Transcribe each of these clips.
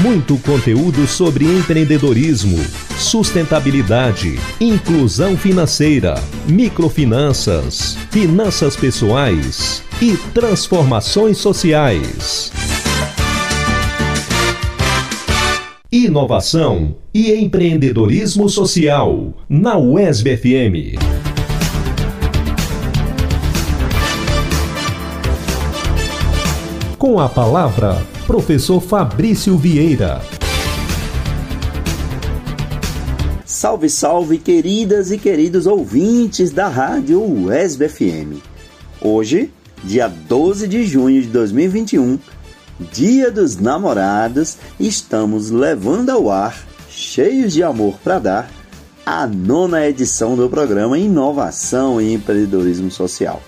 Muito conteúdo sobre empreendedorismo, sustentabilidade, inclusão financeira, microfinanças, finanças pessoais e transformações sociais. Inovação e empreendedorismo social na UESB FM. Com a palavra, professor Fabrício Vieira. Salve, salve, queridas e queridos ouvintes da rádio UESB FM. Hoje, dia 12 de junho de 2021, Dia dos Namorados, estamos levando ao ar, cheios de amor para dar, a nona edição do programa Inovação e Empreendedorismo Social.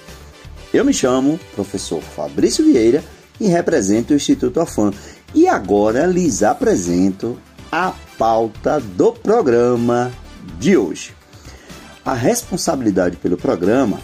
Eu me chamo professor Fabrício Vieira e represento o Instituto Afan. E agora lhes apresento a pauta do programa de hoje. A responsabilidade pelo programa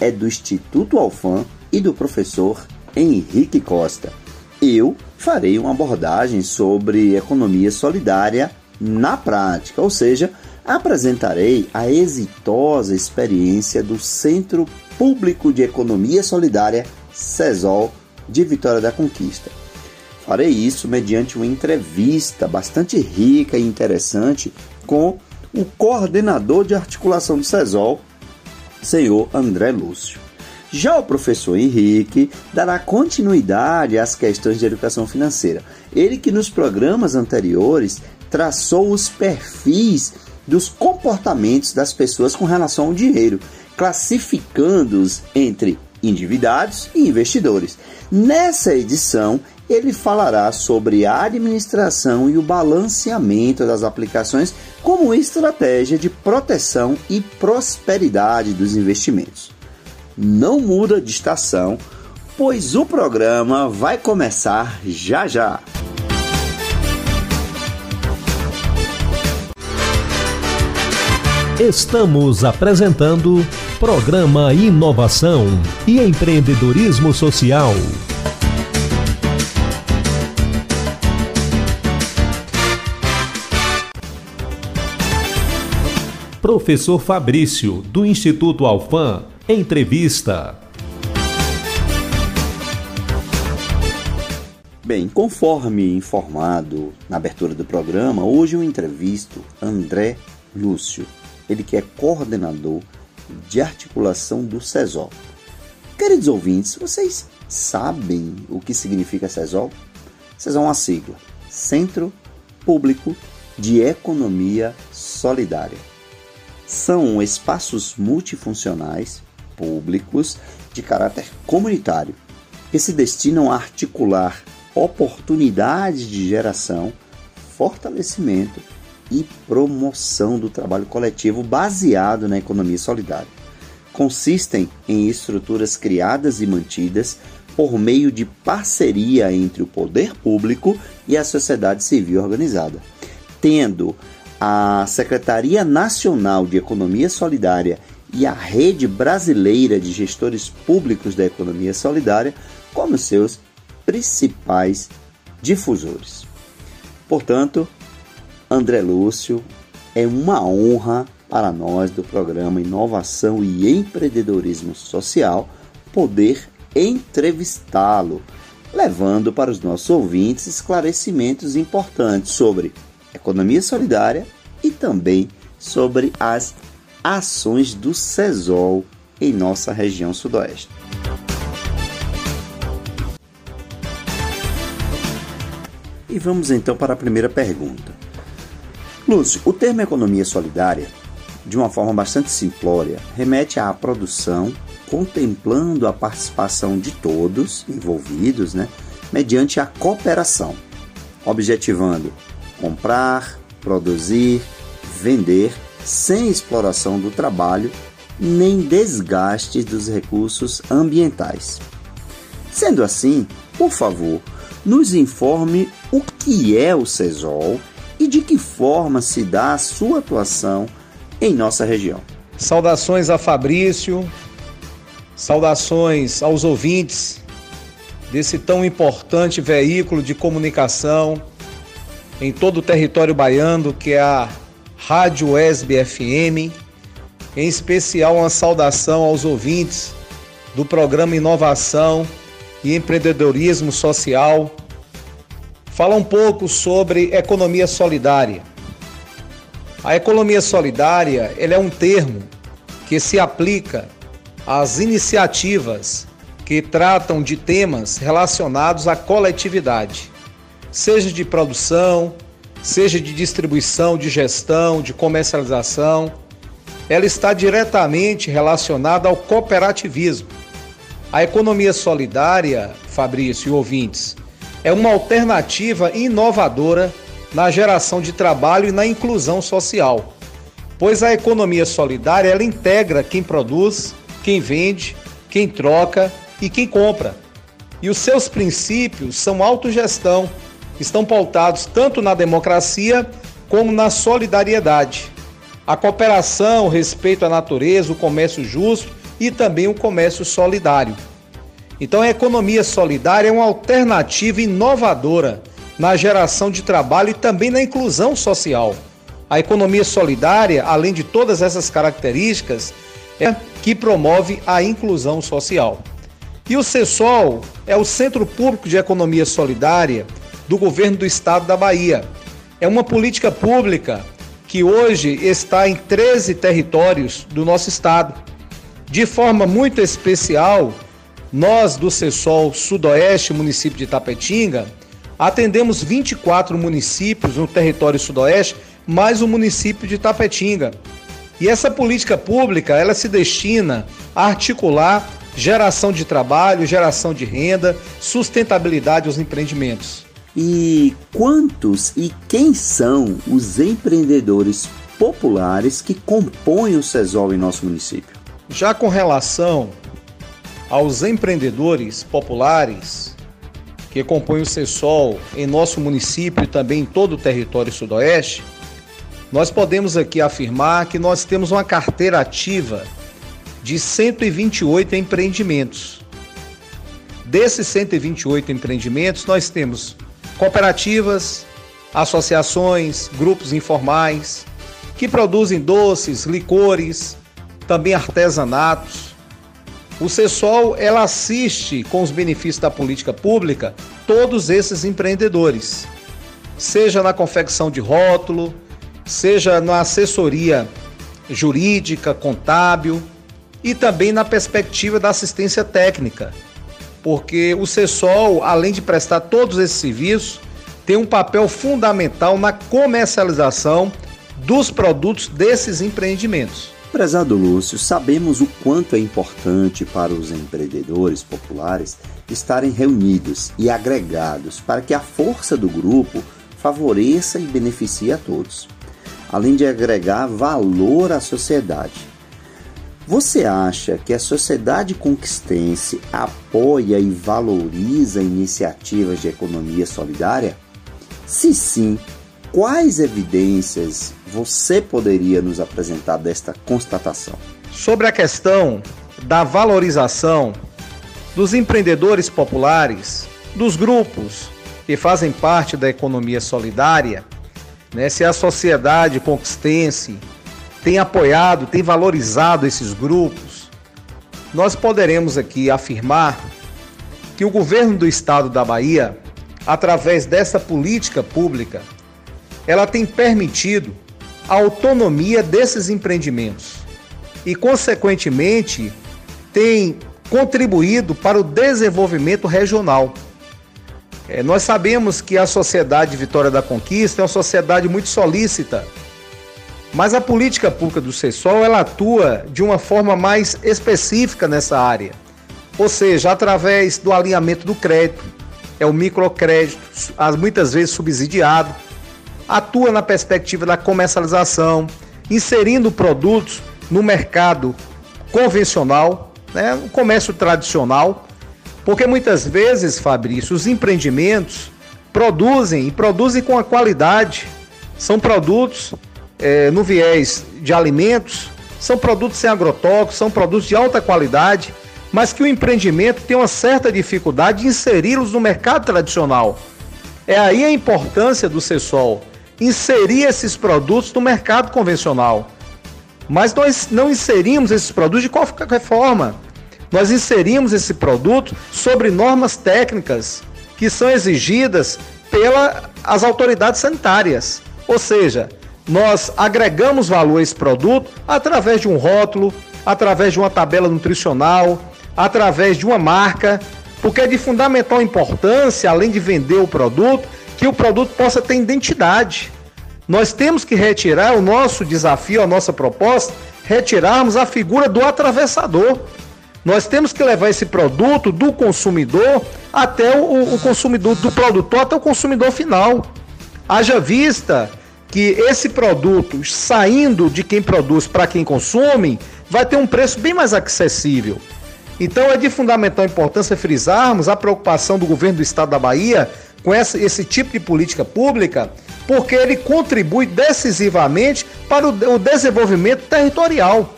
é do Instituto Alfam e do professor Henrique Costa. Eu farei uma abordagem sobre economia solidária na prática, ou seja, apresentarei a exitosa experiência do Centro Público de Economia Solidária, CESOL, de Vitória da Conquista. Farei isso mediante uma entrevista bastante rica e interessante com o coordenador de articulação do CESOL, senhor André Lúcio. Já o professor Henrique dará continuidade às questões de educação financeira. Ele que nos programas anteriores traçou os perfis dos comportamentos das pessoas com relação ao dinheiro, classificando-os entre endividados e investidores. Nessa edição, ele falará sobre a administração e o balanceamento das aplicações como estratégia de proteção e prosperidade dos investimentos. Não muda de estação, pois o programa vai começar já já. Estamos apresentando Programa Inovação e Empreendedorismo Social. Professor Fabrício, do Instituto Alfam, entrevista. Bem, conforme informado na abertura do programa, hoje eu entrevisto André Lúcio, ele que é coordenador de articulação do CESOL. Queridos ouvintes, vocês sabem o que significa CESOL? CESOL é uma sigla, Centro Público de Economia Solidária. São espaços multifuncionais públicos de caráter comunitário que se destinam a articular oportunidades de geração, fortalecimento e promoção do trabalho coletivo baseado na economia solidária. Consistem em estruturas criadas e mantidas por meio de parceria entre o poder público e a sociedade civil organizada, tendo a Secretaria Nacional de Economia Solidária e a Rede Brasileira de Gestores Públicos da Economia Solidária como seus principais difusores. Portanto, André Lúcio, é uma honra para nós do programa Inovação e Empreendedorismo Social poder entrevistá-lo, levando para os nossos ouvintes esclarecimentos importantes sobre economia solidária e também sobre as ações do CESOL em nossa região sudoeste. E vamos então para a primeira pergunta. Lúcio, o termo economia solidária, de uma forma bastante simplória, remete à produção contemplando a participação de todos envolvidos, né, mediante a cooperação, objetivando comprar, produzir, vender sem exploração do trabalho nem desgaste dos recursos ambientais. Sendo assim, por favor, nos informe o que é o CESOL e de que forma se dá a sua atuação em nossa região. Saudações a Fabrício, saudações aos ouvintes desse tão importante veículo de comunicação em todo o território baiano, que é a Rádio ESB FM. Em especial, uma saudação aos ouvintes do programa Inovação e Empreendedorismo Social. Fala um pouco sobre economia solidária. A economia solidária é um termo que se aplica às iniciativas que tratam de temas relacionados à coletividade, seja de produção, seja de distribuição, de gestão, de comercialização. Ela está diretamente relacionada ao cooperativismo. A economia solidária, Fabrício e ouvintes, é uma alternativa inovadora na geração de trabalho e na inclusão social, pois a economia solidária ela integra quem produz, quem vende, quem troca e quem compra. E os seus princípios são autogestão, estão pautados tanto na democracia como na solidariedade. A cooperação, o respeito à natureza, o comércio justo e também o comércio solidário. Então, a economia solidária é uma alternativa inovadora na geração de trabalho e também na inclusão social. A economia solidária, além de todas essas características, é que promove a inclusão social. E o CESOL é o Centro Público de Economia Solidária do governo do estado da Bahia. É uma política pública que hoje está em 13 territórios do nosso estado. De forma muito especial, nós do CESOL Sudoeste, município de Tapetinga, Atendemos 24 municípios no território sudoeste, mais o município de Tapetinga. E essa política pública, ela se destina a articular geração de trabalho, geração de renda, sustentabilidade aos empreendimentos. E quantos e quem são os empreendedores populares que compõem o CESOL em nosso município? Já com relação aos empreendedores populares, que compõe o CESOL em nosso município e também em todo o território sudoeste, nós podemos aqui afirmar que nós temos uma carteira ativa de 128 empreendimentos. Desses 128 empreendimentos, nós temos cooperativas, associações, grupos informais que produzem doces, licores, também artesanatos, o CESOL ela assiste com os benefícios da política pública todos esses empreendedores, seja na confecção de rótulo, seja na assessoria jurídica, contábil e também na perspectiva da assistência técnica, porque o CESOL, além de prestar todos esses serviços, tem um papel fundamental na comercialização dos produtos desses empreendimentos. Prezado Lúcio, sabemos o quanto é importante para os empreendedores populares estarem reunidos e agregados para que a força do grupo favoreça e beneficie a todos, além de agregar valor à sociedade. Você acha que a sociedade conquistense apoia e valoriza iniciativas de economia solidária? Se sim, quais evidências você poderia nos apresentar desta constatação? Sobre a questão da valorização dos empreendedores populares, dos grupos que fazem parte da economia solidária, né, se a sociedade conquistense tem apoiado, tem valorizado esses grupos, nós poderemos aqui afirmar que o governo do estado da Bahia, através dessa política pública, ela tem permitido a autonomia desses empreendimentos e, consequentemente, tem contribuído para o desenvolvimento regional. É, nós sabemos que a sociedade Vitória da Conquista é uma sociedade muito solícita, mas a política pública do CESOL ela atua de uma forma mais específica nessa área, ou seja, através do alinhamento do crédito, é o microcrédito, muitas vezes subsidiado, atua na perspectiva da comercialização, inserindo produtos no mercado convencional, né, um comércio tradicional, porque muitas vezes, Fabrício, os empreendimentos produzem e produzem com a qualidade. São produtos é, no viés de alimentos, são produtos sem agrotóxicos, são produtos de alta qualidade, mas que o empreendimento tem uma certa dificuldade de inseri-los no mercado tradicional. É aí a importância do CESOL, inserir esses produtos no mercado convencional. Mas nós não inserimos esses produtos de qualquer forma. Nós inserimos esse produto sobre normas técnicas que são exigidas pelas autoridades sanitárias. Ou seja, nós agregamos valor a esse produto através de um rótulo, através de uma tabela nutricional, através de uma marca, porque é de fundamental importância, além de vender o produto, que o produto possa ter identidade. Nós temos que retirar o nosso desafio, a nossa proposta, retirarmos a figura do atravessador. Nós temos que levar esse produto do consumidor até o, o consumidor, do produtor até o consumidor final. Haja vista que esse produto, saindo de quem produz para quem consome, vai ter um preço bem mais acessível. Então é de fundamental importância frisarmos a preocupação do governo do estado da Bahia com essa, esse tipo de política pública, porque ele contribui decisivamente para o, o desenvolvimento territorial.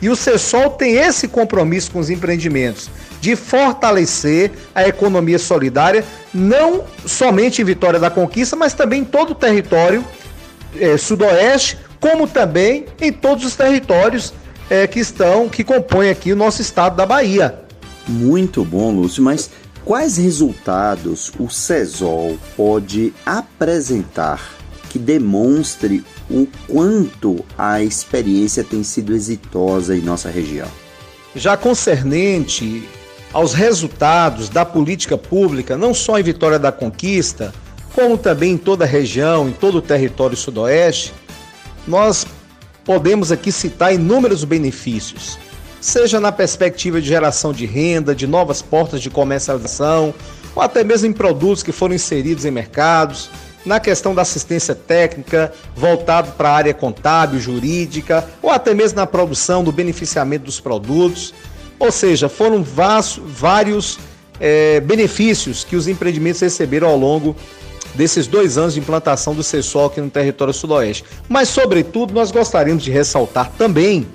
E o CESOL tem esse compromisso com os empreendimentos de fortalecer a economia solidária, não somente em Vitória da Conquista, mas também em todo o território é, sudoeste, como também em todos os territórios é, que estão, que compõem aqui o nosso estado da Bahia. Muito bom, Lúcio, mas Quais resultados o CESOL pode apresentar que demonstre o quanto a experiência tem sido exitosa em nossa região? Já concernente aos resultados da política pública, não só em Vitória da Conquista, como também em toda a região, em todo o território sudoeste, nós podemos aqui citar inúmeros benefícios seja na perspectiva de geração de renda, de novas portas de comercialização, ou até mesmo em produtos que foram inseridos em mercados, na questão da assistência técnica, voltado para a área contábil, jurídica, ou até mesmo na produção do beneficiamento dos produtos. Ou seja, foram vários é, benefícios que os empreendimentos receberam ao longo desses dois anos de implantação do CESOL aqui no território sudoeste. Mas, sobretudo, nós gostaríamos de ressaltar também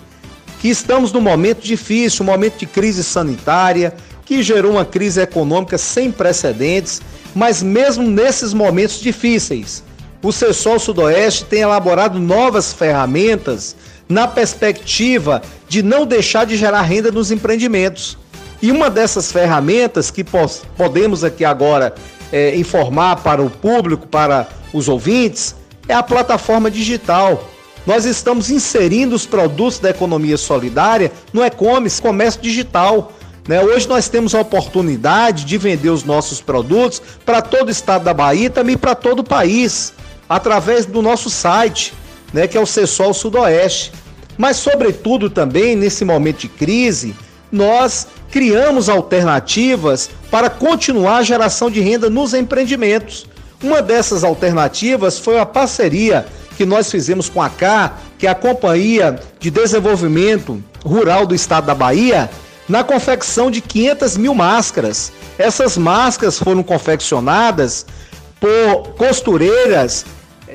que estamos num momento difícil, um momento de crise sanitária, que gerou uma crise econômica sem precedentes, mas mesmo nesses momentos difíceis, o Cessol Sudoeste tem elaborado novas ferramentas na perspectiva de não deixar de gerar renda nos empreendimentos. E uma dessas ferramentas que podemos aqui agora é, informar para o público, para os ouvintes, é a plataforma digital nós estamos inserindo os produtos da economia solidária no e-commerce, comércio digital. Né? Hoje nós temos a oportunidade de vender os nossos produtos para todo o estado da Bahia e também para todo o país, através do nosso site, né, que é o Cessol Sudoeste. Mas, sobretudo, também nesse momento de crise, nós criamos alternativas para continuar a geração de renda nos empreendimentos. Uma dessas alternativas foi a parceria que nós fizemos com a CA, que é a Companhia de Desenvolvimento Rural do Estado da Bahia, na confecção de 500 mil máscaras. Essas máscaras foram confeccionadas por costureiras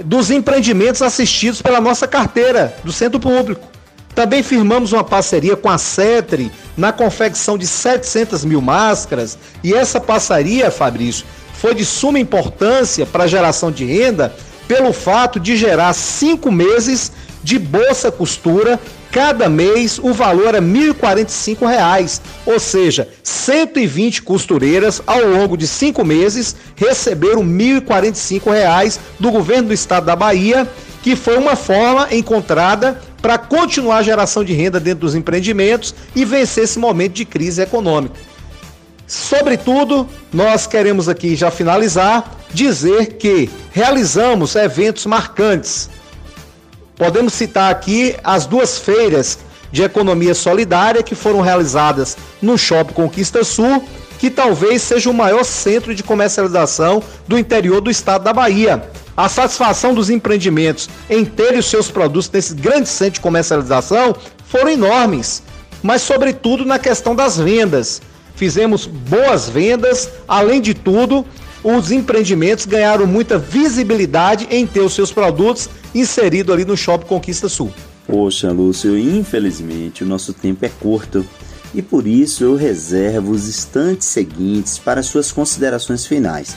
dos empreendimentos assistidos pela nossa carteira do Centro Público. Também firmamos uma parceria com a CETRE na confecção de 700 mil máscaras e essa parceria, Fabrício, foi de suma importância para a geração de renda pelo fato de gerar cinco meses de bolsa costura. Cada mês o valor é R$ 1.045, ou seja, 120 costureiras ao longo de cinco meses receberam R$ 1.045 do governo do estado da Bahia, que foi uma forma encontrada para continuar a geração de renda dentro dos empreendimentos e vencer esse momento de crise econômica. Sobretudo, nós queremos aqui já finalizar dizer que realizamos eventos marcantes. Podemos citar aqui as duas feiras de economia solidária que foram realizadas no Shopping Conquista Sul, que talvez seja o maior centro de comercialização do interior do estado da Bahia. A satisfação dos empreendimentos em terem os seus produtos nesse grande centro de comercialização foram enormes. mas sobretudo na questão das vendas. Fizemos boas vendas, além de tudo, os empreendimentos ganharam muita visibilidade em ter os seus produtos inseridos ali no Shopping Conquista Sul. Poxa, Lúcio, infelizmente o nosso tempo é curto e por isso eu reservo os instantes seguintes para suas considerações finais,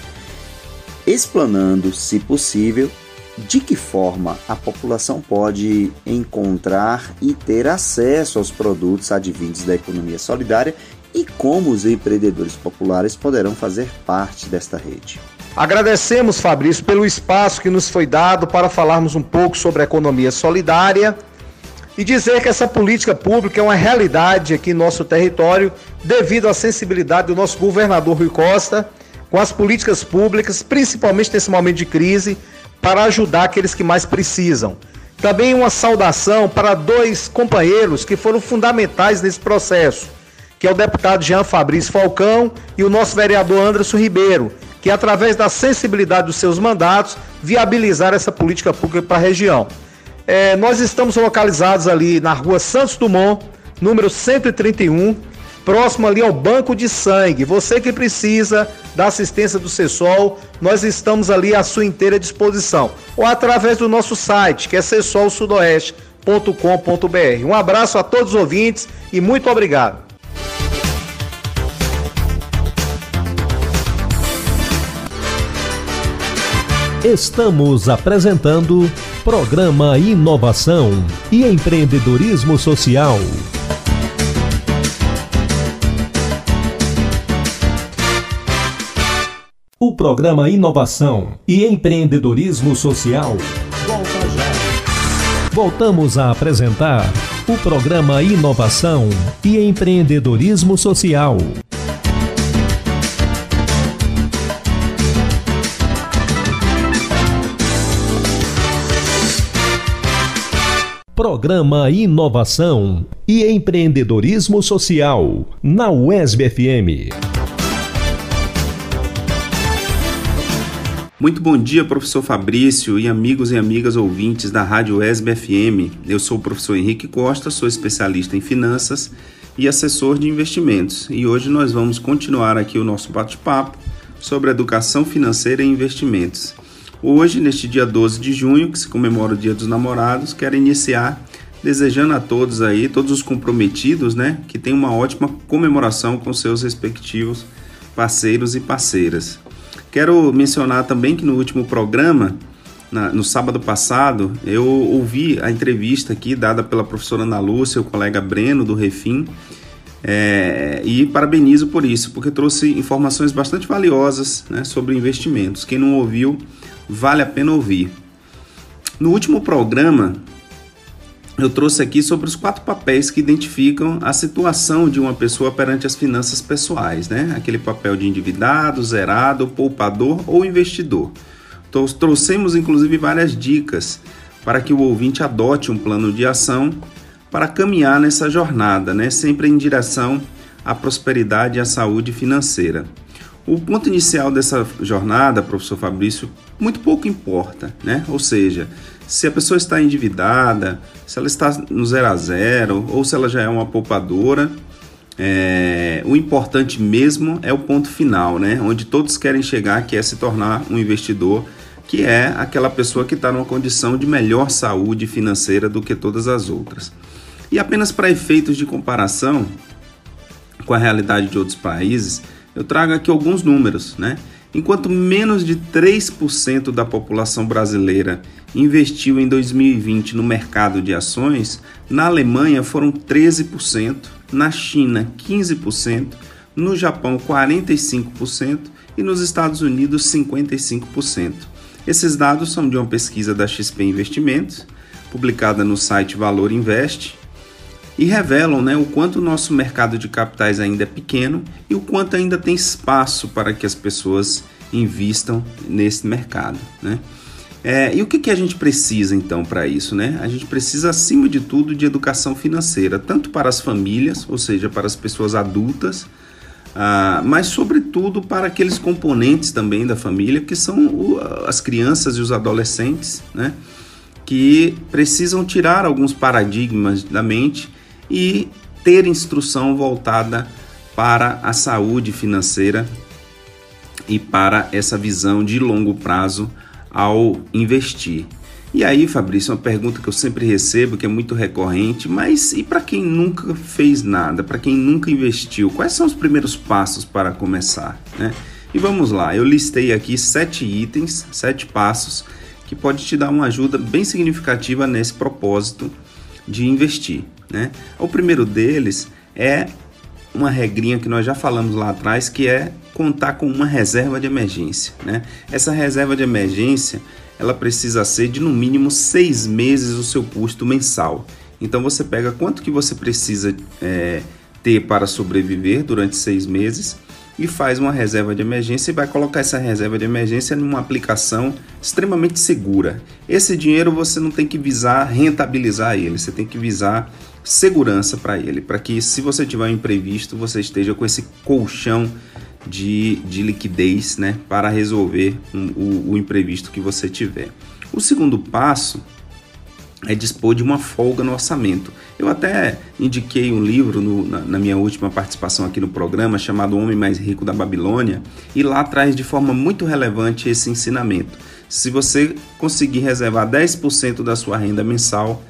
explanando, se possível, de que forma a população pode encontrar e ter acesso aos produtos advindos da economia solidária e como os empreendedores populares poderão fazer parte desta rede. Agradecemos, Fabrício, pelo espaço que nos foi dado para falarmos um pouco sobre a economia solidária e dizer que essa política pública é uma realidade aqui em nosso território devido à sensibilidade do nosso governador Rui Costa com as políticas públicas, principalmente nesse momento de crise, para ajudar aqueles que mais precisam. Também uma saudação para dois companheiros que foram fundamentais nesse processo, que é o deputado Jean Fabrício Falcão e o nosso vereador Anderson Ribeiro, que através da sensibilidade dos seus mandatos viabilizaram essa política pública para a região. É, nós estamos localizados ali na rua Santos Dumont, número 131, próximo ali ao banco de sangue. Você que precisa da assistência do CESOL, nós estamos ali à sua inteira disposição. Ou através do nosso site, que é cesolsudoeste.com.br. Um abraço a todos os ouvintes e muito obrigado. Estamos apresentando Programa Inovação e Empreendedorismo Social. O programa Inovação e Empreendedorismo Social volta já. Voltamos a apresentar o programa Inovação e Empreendedorismo Social. Programa Inovação e Empreendedorismo Social na UESB FM. Muito bom dia, professor Fabrício e amigos e amigas ouvintes da Rádio ESB FM. Eu sou o professor Henrique Costa, sou especialista em finanças e assessor de investimentos. E hoje nós vamos continuar aqui o nosso bate-papo sobre educação financeira e investimentos. Hoje, neste dia 12 de junho, que se comemora o Dia dos Namorados, quero iniciar desejando a todos aí, todos os comprometidos, né, que tenham uma ótima comemoração com seus respectivos parceiros e parceiras. Quero mencionar também que no último programa, na, no sábado passado, eu ouvi a entrevista aqui dada pela professora Ana Lúcia, o colega Breno do Refim, é, e parabenizo por isso, porque trouxe informações bastante valiosas né, sobre investimentos. Quem não ouviu, vale a pena ouvir. No último programa, eu trouxe aqui sobre os quatro papéis que identificam a situação de uma pessoa perante as finanças pessoais, né? Aquele papel de endividado, zerado, poupador ou investidor. Trouxemos inclusive várias dicas para que o ouvinte adote um plano de ação para caminhar nessa jornada, né? Sempre em direção à prosperidade e à saúde financeira. O ponto inicial dessa jornada, professor Fabrício, muito pouco importa, né? Ou seja, se a pessoa está endividada, se ela está no zero a zero ou se ela já é uma poupadora. É, o importante mesmo é o ponto final, né? Onde todos querem chegar, que é se tornar um investidor, que é aquela pessoa que está numa condição de melhor saúde financeira do que todas as outras. E apenas para efeitos de comparação com a realidade de outros países, eu trago aqui alguns números, né? Enquanto menos de 3% da população brasileira investiu em 2020 no mercado de ações, na Alemanha foram 13%, na China 15%, no Japão 45% e nos Estados Unidos 55%. Esses dados são de uma pesquisa da XP Investimentos, publicada no site Valor Invest, e revelam né, o quanto o nosso mercado de capitais ainda é pequeno e o quanto ainda tem espaço para que as pessoas invistam nesse mercado. Né? É, e o que, que a gente precisa então para isso? Né? A gente precisa, acima de tudo, de educação financeira, tanto para as famílias, ou seja, para as pessoas adultas, ah, mas sobretudo para aqueles componentes também da família, que são o, as crianças e os adolescentes, né? que precisam tirar alguns paradigmas da mente e ter instrução voltada para a saúde financeira e para essa visão de longo prazo ao investir. E aí, Fabrício, uma pergunta que eu sempre recebo, que é muito recorrente, mas e para quem nunca fez nada, para quem nunca investiu, quais são os primeiros passos para começar? Né? E vamos lá, eu listei aqui sete itens, sete passos que pode te dar uma ajuda bem significativa nesse propósito de investir. Né? O primeiro deles é uma regrinha que nós já falamos lá atrás, que é contar com uma reserva de emergência. Né? Essa reserva de emergência ela precisa ser de no mínimo seis meses o seu custo mensal. Então você pega quanto que você precisa é, ter para sobreviver durante seis meses e faz uma reserva de emergência e vai colocar essa reserva de emergência numa aplicação extremamente segura. Esse dinheiro você não tem que visar rentabilizar ele, você tem que visar segurança para ele, para que se você tiver um imprevisto, você esteja com esse colchão de, de liquidez né, para resolver um, o, o imprevisto que você tiver. O segundo passo é dispor de uma folga no orçamento. Eu até indiquei um livro no, na, na, minha última participação aqui no programa chamado O Homem Mais Rico da Babilônia e lá traz de forma muito relevante esse ensinamento. Se você conseguir reservar 10% da sua renda mensal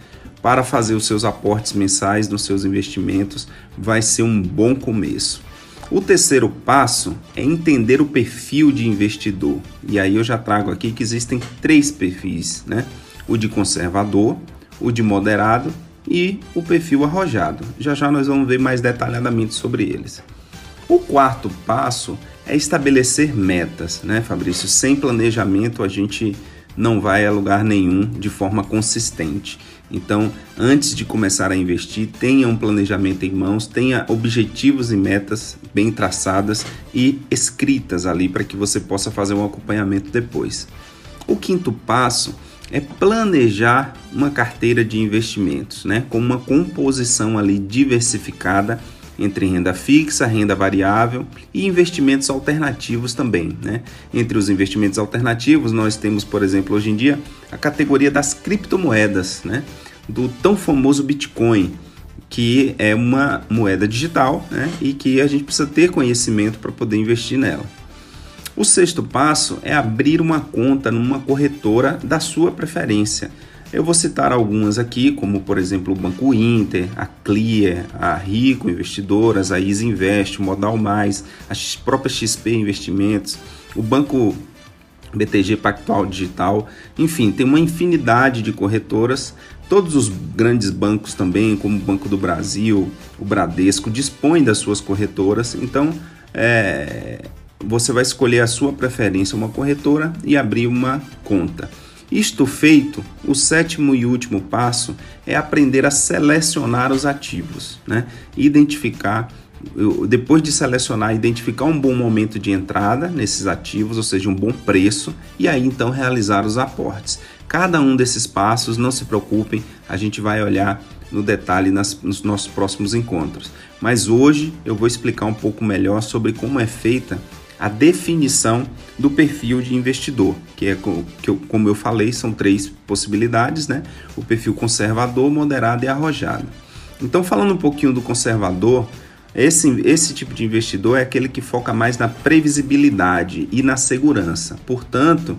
para fazer os seus aportes mensais nos seus investimentos, vai ser um bom começo. O terceiro passo é entender o perfil de investidor. E aí eu já trago aqui que existem três perfis, né? O de conservador, o de moderado e o perfil arrojado. Já já nós vamos ver mais detalhadamente sobre eles. O quarto passo é estabelecer metas, né, Fabrício? Sem planejamento a gente não vai a lugar nenhum de forma consistente. Então, antes de começar a investir, tenha um planejamento em mãos, tenha objetivos e metas bem traçadas e escritas ali para que você possa fazer um acompanhamento depois. O quinto passo é planejar uma carteira de investimentos, né, com uma composição ali diversificada entre renda fixa, renda variável e investimentos alternativos também. Né? Entre os investimentos alternativos, nós temos, por exemplo, hoje em dia, a categoria das criptomoedas, né? do tão famoso Bitcoin, que é uma moeda digital né? e que a gente precisa ter conhecimento para poder investir nela. O sexto passo é abrir uma conta numa corretora da sua preferência. Eu vou citar algumas aqui, como por exemplo o Banco Inter, a Clear, a Rico Investidoras, a Easy Invest, o Modal Mais, a própria XP Investimentos, o Banco BTG Pactual Digital, enfim, tem uma infinidade de corretoras. Todos os grandes bancos também, como o Banco do Brasil, o Bradesco, dispõem das suas corretoras. Então, é, você vai escolher a sua preferência, uma corretora, e abrir uma conta. Isto feito, o sétimo e último passo é aprender a selecionar os ativos, né? Identificar, depois de selecionar, identificar um bom momento de entrada nesses ativos, ou seja, um bom preço, e aí então realizar os aportes. Cada um desses passos, não se preocupem, a gente vai olhar no detalhe nas, nos nossos próximos encontros. Mas hoje eu vou explicar um pouco melhor sobre como é feita a definição do perfil de investidor, que é que eu, como eu falei, são três possibilidades, né? O perfil conservador, moderado e arrojado. Então, falando um pouquinho do conservador, esse, esse tipo de investidor é aquele que foca mais na previsibilidade e na segurança. Portanto,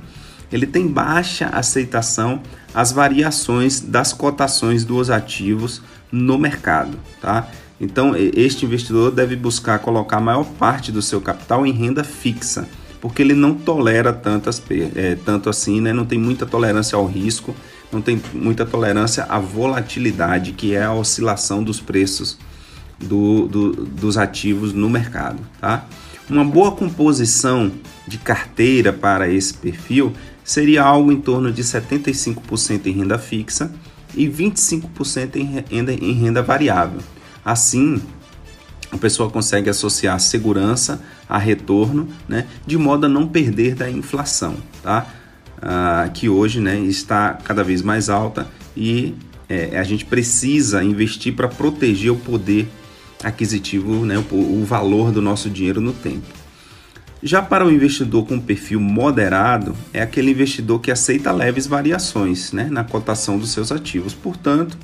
ele tem baixa aceitação às variações das cotações dos ativos no mercado, tá? Então, este investidor deve buscar colocar a maior parte do seu capital em renda fixa, porque ele não tolera tantas, é, tanto assim, né? não tem muita tolerância ao risco, não tem muita tolerância à volatilidade, que é a oscilação dos preços do, do, dos ativos no mercado. Tá? Uma boa composição de carteira para esse perfil seria algo em torno de 75% em renda fixa e 25% em renda, em renda variável. Assim, a pessoa consegue associar segurança a retorno, né, de modo a não perder da inflação, tá? Ah, que hoje né, está cada vez mais alta e é, a gente precisa investir para proteger o poder aquisitivo, né, o, o valor do nosso dinheiro no tempo. Já para o investidor com perfil moderado, é aquele investidor que aceita leves variações né, na cotação dos seus ativos. Portanto,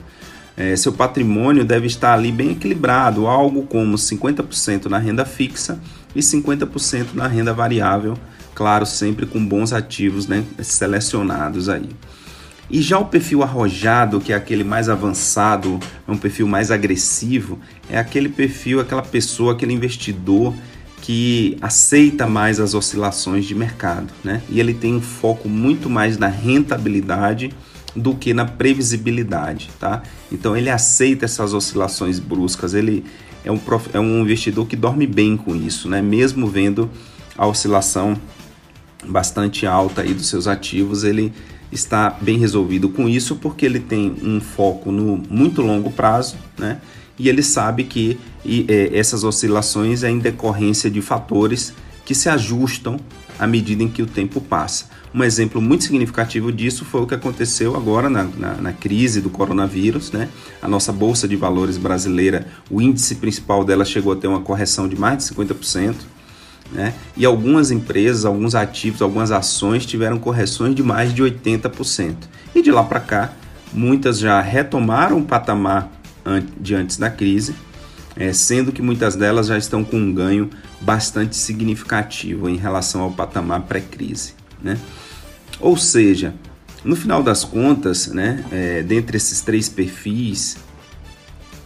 é, seu patrimônio deve estar ali bem equilibrado, algo como 50% na renda fixa e 50% na renda variável, claro, sempre com bons ativos né, selecionados aí. E já o perfil arrojado, que é aquele mais avançado, é um perfil mais agressivo, é aquele perfil, aquela pessoa, aquele investidor que aceita mais as oscilações de mercado, né? E ele tem um foco muito mais na rentabilidade do que na previsibilidade, tá? Então ele aceita essas oscilações bruscas, ele é um, é um investidor que dorme bem com isso, né? Mesmo vendo a oscilação bastante alta aí dos seus ativos, ele está bem resolvido com isso porque ele tem um foco no muito longo prazo, né? E ele sabe que e, é, essas oscilações é em decorrência de fatores que se ajustam à medida em que o tempo passa. Um exemplo muito significativo disso foi o que aconteceu agora na, na, na, crise do coronavírus. Né? A nossa Bolsa de Valores brasileira, o índice principal dela chegou a ter uma correção de mais de 50%. Né? E algumas empresas, alguns ativos, algumas ações tiveram correções de mais de 80%. E de lá para cá, muitas já retomaram o patamar de antes da crise, é, sendo que muitas delas já estão com um ganho bastante significativo em relação ao patamar pré-crise. Né? Ou seja, no final das contas, né, é, dentre esses três perfis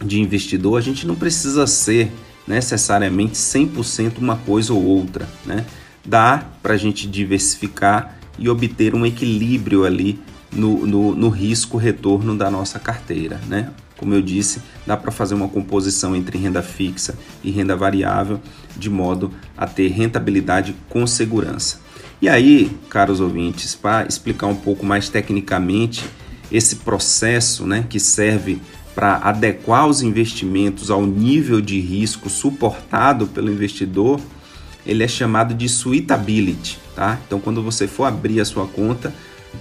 de investidor, a gente não precisa ser necessariamente 100% uma coisa ou outra. Né? Dá para a gente diversificar e obter um equilíbrio ali no, no, no risco-retorno da nossa carteira. Né? Como eu disse, dá para fazer uma composição entre renda fixa e renda variável de modo a ter rentabilidade com segurança. E aí, caros ouvintes, para explicar um pouco mais tecnicamente esse processo né, que serve para adequar os investimentos ao nível de risco suportado pelo investidor, ele é chamado de suitability. Tá? Então, quando você for abrir a sua conta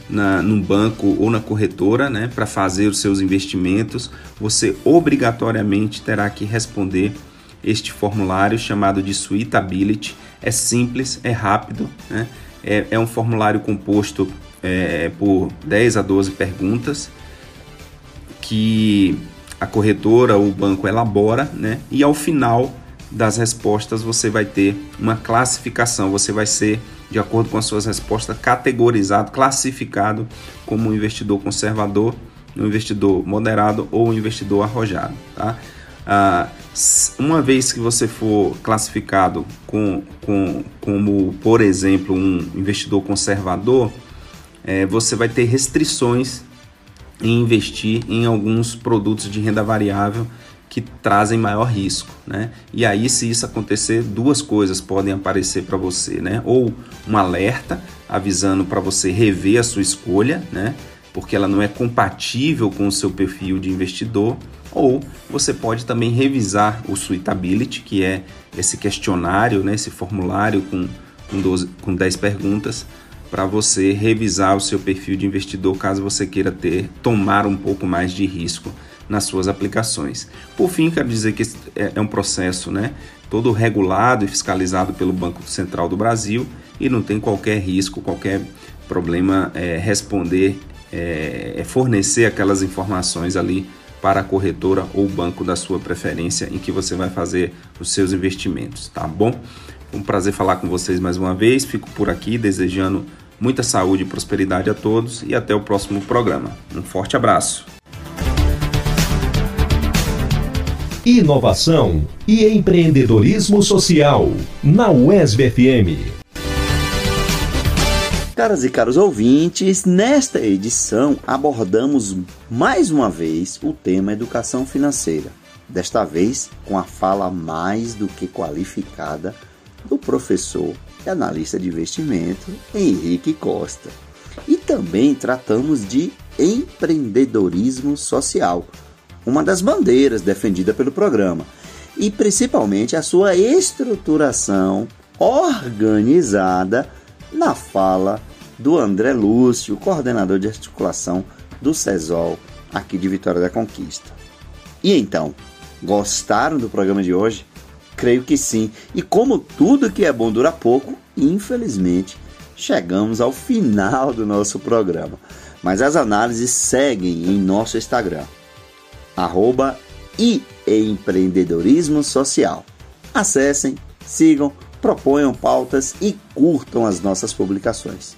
na, banco ou na corretora né, para fazer os seus investimentos, você obrigatoriamente terá que responder este formulário chamado de suitability. É simples, é rápido, né? É, é um formulário composto é, por 10 a 12 perguntas que a corretora ou o banco elabora, né? E ao final das respostas você vai ter uma classificação, você vai ser de acordo com as suas respostas categorizado, classificado como um investidor conservador, um investidor moderado ou um investidor arrojado, tá? Ah, uma vez que você for classificado com, com, como, por exemplo, um investidor conservador, é, você vai ter restrições em investir em alguns produtos de renda variável que trazem maior risco, né? E aí, se isso acontecer, duas coisas podem aparecer para você, né? Ou um alerta avisando para você rever a sua escolha, né? Porque ela não é compatível com o seu perfil de investidor, ou você pode também revisar o Suitability, que é esse questionário, né, esse formulário com, com, 12, com 10 perguntas, para você revisar o seu perfil de investidor caso você queira ter, tomar um pouco mais de risco nas suas aplicações. Por fim, quero dizer que é, é um processo né, todo regulado e fiscalizado pelo Banco Central do Brasil e não tem qualquer risco, qualquer problema é, responder, é, é fornecer aquelas informações ali para a corretora ou banco da sua preferência em que você vai fazer os seus investimentos, tá bom? Um prazer falar com vocês mais uma vez. Fico por aqui desejando muita saúde e prosperidade a todos e até o próximo programa. Um forte abraço. Inovação e empreendedorismo social na UESB FM. Caras e caros ouvintes, nesta edição abordamos mais uma vez o tema educação financeira. Desta vez com a fala mais do que qualificada do professor e analista de investimento Henrique Costa. E também tratamos de empreendedorismo social, uma das bandeiras defendida pelo programa, e principalmente a sua estruturação organizada na fala do André Lúcio, coordenador de articulação do CESOL aqui de Vitória da Conquista. E então, gostaram do programa de hoje? Creio que sim. E como tudo que é bom dura pouco, infelizmente, chegamos ao final do nosso programa. Mas as análises seguem em nosso Instagram. Arroba e empreendedorismo social. Acessem, sigam, proponham pautas e curtam as nossas publicações.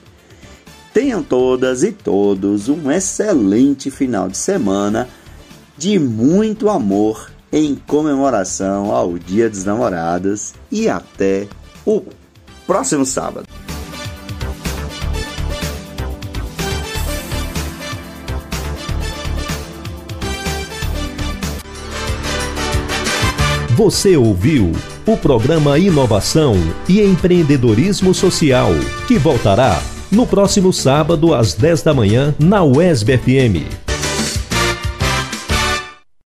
Tenham todas e todos um excelente final de semana de muito amor em comemoração ao Dia dos Namorados e até o próximo sábado. Você ouviu o programa Inovação e Empreendedorismo Social, que voltará no próximo sábado às 10 da manhã na UESB FM.